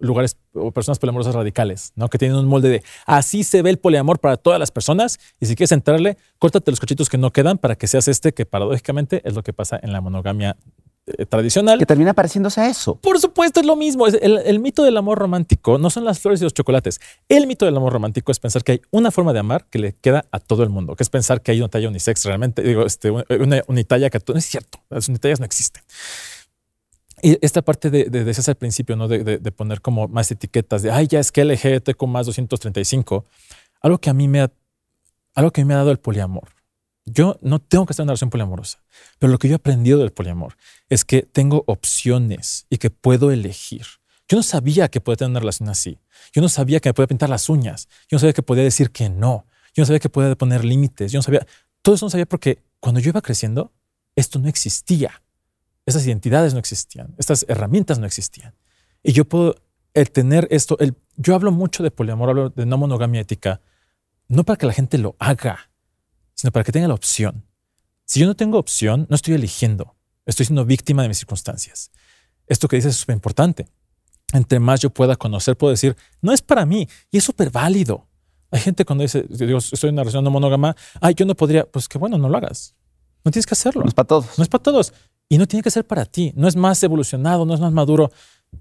lugares o personas poliamorosas radicales, ¿no? Que tienen un molde de así se ve el poliamor para todas las personas y si quieres entrarle, córtate los cochitos que no quedan para que seas este que paradójicamente es lo que pasa en la monogamia eh, tradicional.
Que termina pareciéndose a eso.
Por supuesto, es lo mismo. El, mito del amor romántico no son las flores y los chocolates. El mito del amor romántico es pensar que hay una forma de amar que le queda a todo el mundo, que es pensar que hay una talla unisex realmente. Digo, este, una unitalla que no es cierto. Las unitallas no existen. Y esta parte de, de, decías al principio, ¿no? De, de, poner como más etiquetas de, ay, ya es que LGBT con más 235. Algo que a mí me algo que me ha dado el poliamor yo no tengo que estar en una relación poliamorosa, pero lo que yo he aprendido del poliamor es que tengo opciones y que puedo elegir. Yo no sabía que podía tener una relación así. Yo no sabía que me podía pintar las uñas. Yo no sabía que podía decir que no. Yo no sabía que podía poner límites. Yo no sabía. Todo eso no sabía porque cuando yo iba creciendo, esto no existía. Esas identidades no existían. Estas herramientas no existían. Y yo puedo el tener esto. El, yo hablo mucho de poliamor, hablo de no monogamia ética, no para que la gente lo haga, sino para que tenga la opción. Si yo no tengo opción, no estoy eligiendo, estoy siendo víctima de mis circunstancias. Esto que dices es súper importante. Entre más yo pueda conocer, puedo decir, no es para mí y es súper válido. Hay gente cuando dice, digo, estoy en una relación no monógama, ay, yo no podría, pues que bueno, no lo hagas. No tienes que hacerlo.
No es para todos.
No es para todos. Y no tiene que ser para ti. No es más evolucionado, no es más maduro.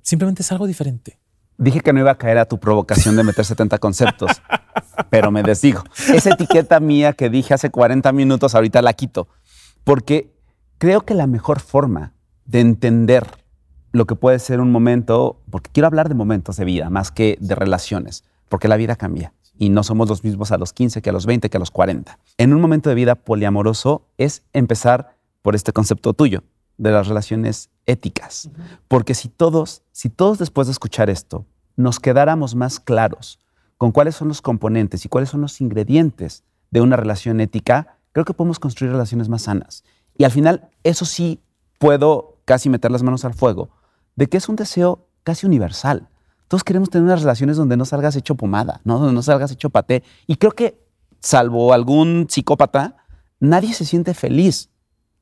Simplemente es algo diferente.
Dije que no iba a caer a tu provocación de meter 70 conceptos, pero me desdigo. Esa etiqueta mía que dije hace 40 minutos, ahorita la quito, porque creo que la mejor forma de entender lo que puede ser un momento, porque quiero hablar de momentos de vida más que de relaciones, porque la vida cambia y no somos los mismos a los 15 que a los 20 que a los 40. En un momento de vida poliamoroso es empezar por este concepto tuyo, de las relaciones éticas. Porque si todos, si todos después de escuchar esto nos quedáramos más claros con cuáles son los componentes y cuáles son los ingredientes de una relación ética, creo que podemos construir relaciones más sanas. Y al final, eso sí puedo casi meter las manos al fuego, de que es un deseo casi universal. Todos queremos tener unas relaciones donde no salgas hecho pomada, ¿no? donde no salgas hecho paté. Y creo que, salvo algún psicópata, nadie se siente feliz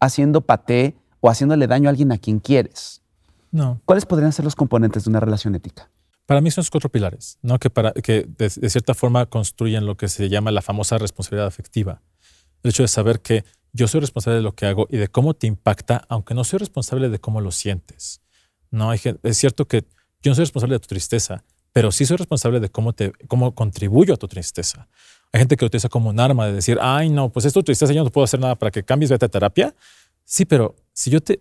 haciendo paté o haciéndole daño a alguien a quien quieres.
No.
¿Cuáles podrían ser los componentes de una relación ética?
Para mí son los cuatro pilares, ¿no? que, para, que de, cierta forma construyen lo que se llama la famosa responsabilidad afectiva. El hecho de saber que yo soy responsable de lo que hago y de cómo te impacta, aunque no soy responsable de cómo lo sientes. No, hay, es cierto que yo no soy responsable de tu tristeza, pero sí soy responsable de cómo, te, cómo contribuyo a tu tristeza. Hay gente que lo utiliza como un arma de decir, ay, no, pues es tu tristeza, yo no puedo hacer nada para que cambies, vete a terapia. Sí, pero si yo te,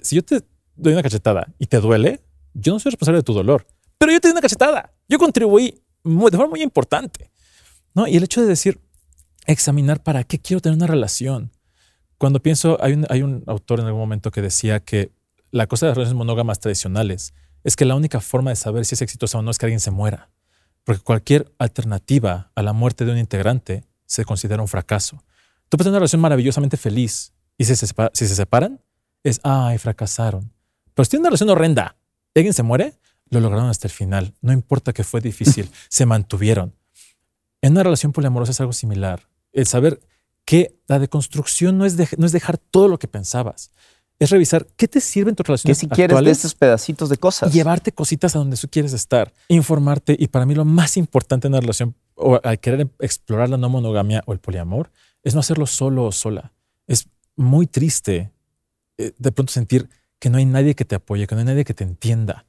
doy una cachetada y te duele, yo no soy responsable de tu dolor, pero yo te di una cachetada. Yo contribuí de forma muy importante. ¿no? Y el hecho de decir, examinar para qué quiero tener una relación. Cuando pienso, hay un autor en algún momento que decía que la cosa de las relaciones monógamas tradicionales es que la única forma de saber si es exitosa o no es que alguien se muera. Porque cualquier alternativa a la muerte de un integrante se considera un fracaso. Tú puedes tener una relación maravillosamente feliz y si se, si se separan, es, ay, fracasaron. Pero si tienen una relación horrenda alguien se muere, lo lograron hasta el final. No importa que fue difícil, se mantuvieron. En una relación poliamorosa es algo similar. El saber que la deconstrucción no es, no es dejar todo lo que pensabas, es revisar qué te sirve en tu relación.
Que si quieres de estos pedacitos de cosas.
Llevarte cositas a donde tú quieres estar. Informarte. Y para mí lo más importante en una relación o al querer explorar la no monogamia o el poliamor es no hacerlo solo o sola. Es muy triste eh, de pronto sentir que no hay nadie que te apoye, que no hay nadie que te entienda.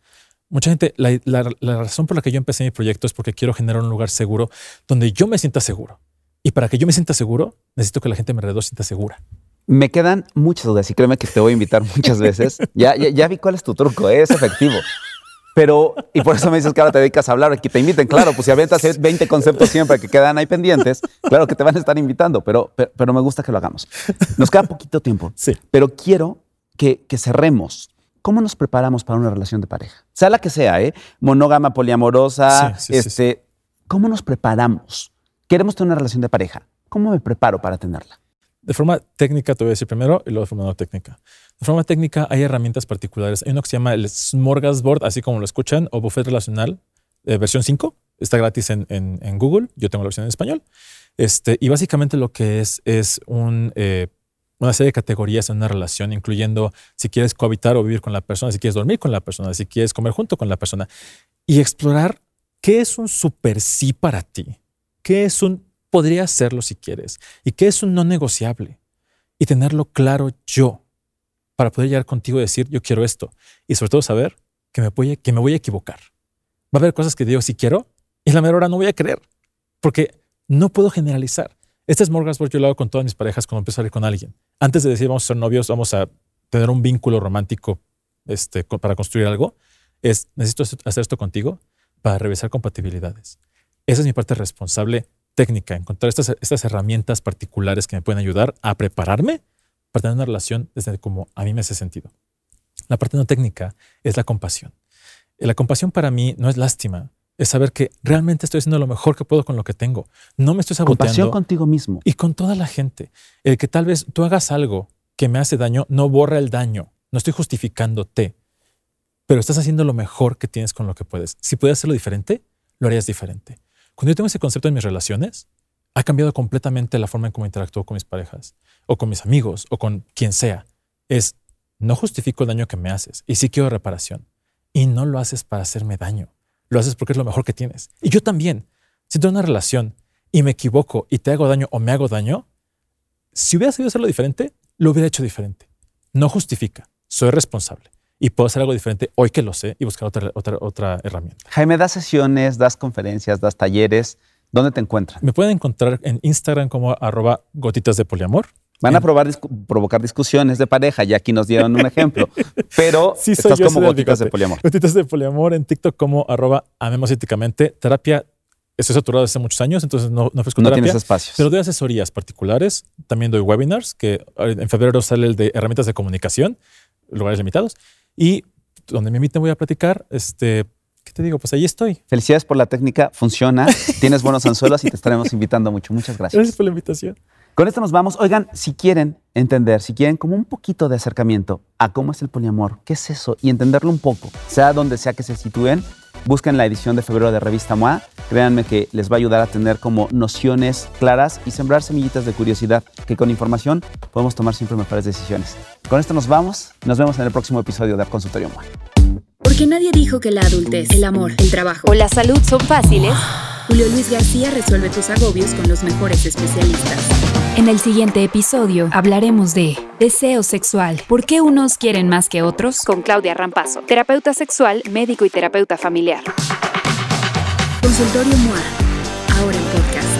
Mucha gente, la, la razón por la que yo empecé mi proyecto es porque quiero generar un lugar seguro donde yo me sienta seguro. Y para que yo me sienta seguro, necesito que la gente me alrededor sienta segura.
Me quedan muchas dudas y créeme que te voy a invitar muchas veces. Ya, ya, vi cuál es tu truco, ¿eh? es efectivo. Pero, y por eso me dices que ahora te dedicas a hablar, que te inviten, claro, pues si aventas 20 conceptos siempre que quedan ahí pendientes, claro que te van a estar invitando, pero, pero, me gusta que lo hagamos. Nos queda poquito tiempo,
sí.
pero quiero que, que cerremos. ¿Cómo nos preparamos para una relación de pareja? Sea la que sea, ¿eh? Monógama, poliamorosa, este, ¿cómo nos preparamos? Queremos tener una relación de pareja. ¿Cómo me preparo para tenerla?
De forma técnica, te voy a decir primero y luego de forma no técnica. De forma técnica, hay herramientas particulares. Hay uno que se llama el Smorgasbord, así como lo escuchan, o Buffet Relacional, eh, versión 5. Está gratis en, en, Google. Yo tengo la versión en español. Este, y básicamente lo que es es eh, una serie de categorías en una relación, incluyendo si quieres cohabitar o vivir con la persona, si quieres dormir con la persona, si quieres comer junto con la persona. Y explorar qué es un super sí para ti qué es un podría hacerlo si quieres y qué es un no negociable y tenerlo claro yo para poder llegar contigo y decir yo quiero esto y sobre todo saber que me voy a, que me voy a equivocar. Va a haber cosas que digo si quiero y la mejor hora no voy a querer porque no puedo generalizar. Este es Morgasburg, yo lo hago con todas mis parejas cuando empiezo a salir con alguien. Antes de decir vamos a ser novios, vamos a tener un vínculo romántico este, para construir algo, es necesito hacer esto contigo para revisar compatibilidades. Esa es mi parte responsable técnica, encontrar estas, estas herramientas particulares que me pueden ayudar a prepararme para tener una relación desde como a mí me hace sentido. La parte no técnica es la compasión. La compasión para mí no es lástima, es saber que realmente estoy haciendo lo mejor que puedo con lo que tengo. No me estoy saboteando.
Compasión contigo mismo.
Y con toda la gente. El que tal vez tú hagas algo que me hace daño no borra el daño. No estoy justificándote, pero estás haciendo lo mejor que tienes con lo que puedes. Si puedes hacerlo diferente, lo harías diferente. Cuando yo tengo ese concepto en mis relaciones, ha cambiado completamente la forma en cómo interactúo con mis parejas, o con mis amigos, o con quien sea. Es, no justifico el daño que me haces, y sí quiero reparación. Y no lo haces para hacerme daño, lo haces porque es lo mejor que tienes. Y yo también. Si tengo una relación y me equivoco y te hago daño o me hago daño, si hubiera sido hacerlo diferente, lo hubiera hecho diferente. No justifica, soy responsable y puedo hacer algo diferente hoy que lo sé y buscar otra, otra, otra herramienta.
Jaime, das sesiones, das conferencias, das talleres. ¿Dónde te encuentran?
Me pueden encontrar en Instagram como arroba gotitas de poliamor.
Van a probar provocar discusiones de pareja, ya aquí nos dieron un ejemplo. Pero sí, soy estás como gotitas de poliamor.
Gotitas de poliamor en TikTok como arroba amemos éticamente. Terapia, estoy saturado desde hace muchos años, entonces no, no ofrezco
no tienes espacios.
Pero doy asesorías particulares. También doy webinars, que en febrero sale el de herramientas de comunicación, lugares limitados. Y donde me inviten voy a platicar, este, ¿qué te digo? Pues ahí estoy.
Felicidades por la técnica, funciona, tienes buenos anzuelos y te estaremos invitando mucho. Muchas gracias.
Gracias por la invitación.
Con esto nos vamos. Oigan, si quieren entender, si quieren como un poquito de acercamiento a cómo es el poliamor, qué es eso, y entenderlo un poco, sea donde sea que se sitúen, busquen la edición de febrero de Revista MOA. Créanme que les va a ayudar a tener como nociones claras y sembrar semillitas de curiosidad que con información podemos tomar siempre mejores decisiones. Con esto nos vamos. Nos vemos en el próximo episodio de Consultorio MOA.
Porque nadie dijo que la adultez, el amor, el trabajo
o la salud son fáciles
Julio Luis García resuelve tus agobios con los mejores especialistas.
En el siguiente episodio hablaremos de deseo sexual. ¿Por qué unos quieren más que otros?
Con Claudia Rampazo, terapeuta sexual, médico y terapeuta familiar.
Consultorio MOA, ahora en podcast.